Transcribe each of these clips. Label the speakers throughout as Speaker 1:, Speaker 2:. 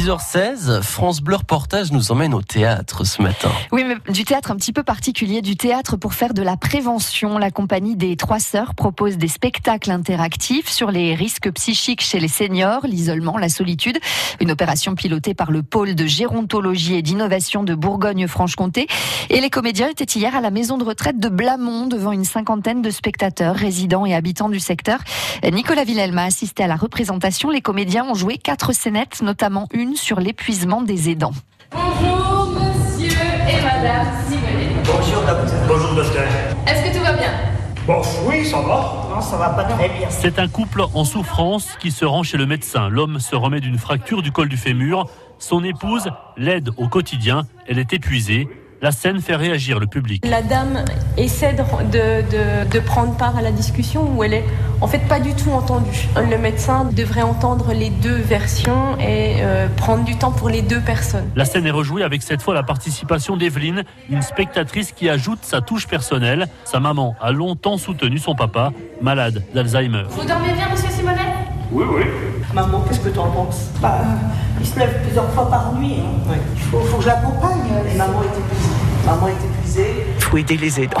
Speaker 1: 6h16, France Bleu Reportage nous emmène au théâtre ce matin.
Speaker 2: Oui, mais du théâtre un petit peu particulier, du théâtre pour faire de la prévention. La compagnie des Trois Sœurs propose des spectacles interactifs sur les risques psychiques chez les seniors, l'isolement, la solitude. Une opération pilotée par le pôle de gérontologie et d'innovation de Bourgogne-Franche-Comté. Et les comédiens étaient hier à la maison de retraite de Blamont devant une cinquantaine de spectateurs, résidents et habitants du secteur. Nicolas Villelme a assisté à la représentation. Les comédiens ont joué quatre scénettes, notamment une sur l'épuisement des aidants.
Speaker 3: Bonjour monsieur et madame Simonet.
Speaker 4: Bonjour docteur.
Speaker 5: Bonjour docteur.
Speaker 3: Est-ce que tout va bien?
Speaker 5: Bon, oui, ça va.
Speaker 4: Non, ça va pas très bien.
Speaker 6: C'est un couple en souffrance qui se rend chez le médecin. L'homme se remet d'une fracture du col du fémur. Son épouse l'aide au quotidien. Elle est épuisée. La scène fait réagir le public.
Speaker 7: La dame essaie de, de, de, prendre part à la discussion où elle est en fait pas du tout entendue. Le médecin devrait entendre les deux versions et euh, prendre du temps pour les deux personnes.
Speaker 6: La scène est rejouée avec cette fois la participation d'Evelyne, une spectatrice qui ajoute sa touche personnelle. Sa maman a longtemps soutenu son papa, malade d'Alzheimer.
Speaker 3: Vous dormez bien, monsieur Simonet?
Speaker 5: Oui, oui.
Speaker 4: Maman, qu'est-ce que tu en penses? Bah, euh, il se lève plusieurs fois par nuit. Hein. Il faut, faut, que je l'accompagne. Maman est épuisée. Maman est épuisée.
Speaker 8: Il faut aider les aidants.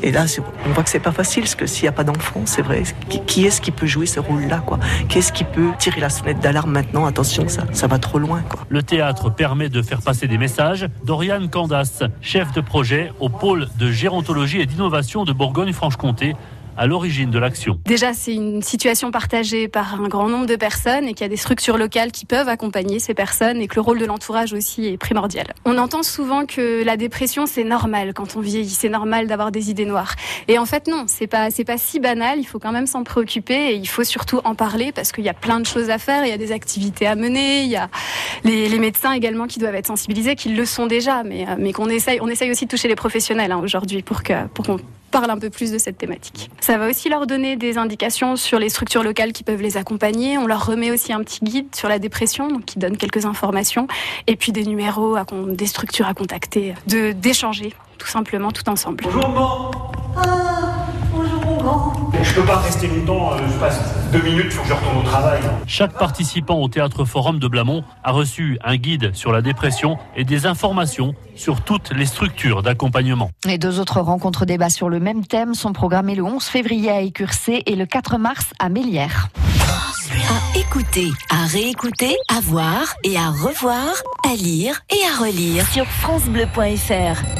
Speaker 8: Et là, on voit que c'est pas facile, parce que s'il n'y a pas d'enfant, c'est vrai. Qui, qui est-ce qui peut jouer ce rôle-là, quoi? Qui est-ce qui peut tirer la sonnette d'alarme maintenant? Attention, ça, ça va trop loin, quoi.
Speaker 6: Le théâtre permet de faire passer des messages. Dorian Candas, chef de projet au pôle de gérontologie et d'innovation de Bourgogne-Franche-Comté, à l'origine de l'action.
Speaker 9: Déjà, c'est une situation partagée par un grand nombre de personnes et qu'il y a des structures locales qui peuvent accompagner ces personnes et que le rôle de l'entourage aussi est primordial. On entend souvent que la dépression, c'est normal quand on vieillit, c'est normal d'avoir des idées noires. Et en fait, non, c'est pas, c'est pas si banal, il faut quand même s'en préoccuper et il faut surtout en parler parce qu'il y a plein de choses à faire, il y a des activités à mener, il y a les, médecins également qui doivent être sensibilisés, qui le sont déjà, mais, mais qu'on essaye, on essaye aussi de toucher les professionnels hein, aujourd'hui pour que, pour qu'on parle un peu plus de cette thématique. Ça va aussi leur donner des indications sur les structures locales qui peuvent les accompagner. On leur remet aussi un petit guide sur la dépression, donc qui donne quelques informations, et puis des numéros, des structures à contacter, d'échanger tout simplement tout ensemble.
Speaker 5: Bonjour.
Speaker 4: Grand.
Speaker 5: Je peux pas rester longtemps, euh, je passe deux minutes, faut que je retourne au travail.
Speaker 6: Chaque participant au Théâtre Forum de Blamont a reçu un guide sur la dépression et des informations sur toutes les structures d'accompagnement.
Speaker 2: Les deux autres rencontres débats sur le même thème sont programmées le 11 février à Écursé et le 4 mars à Mélières.
Speaker 10: À écouter, à réécouter, à voir et à revoir, à lire et à relire sur francebleu.fr.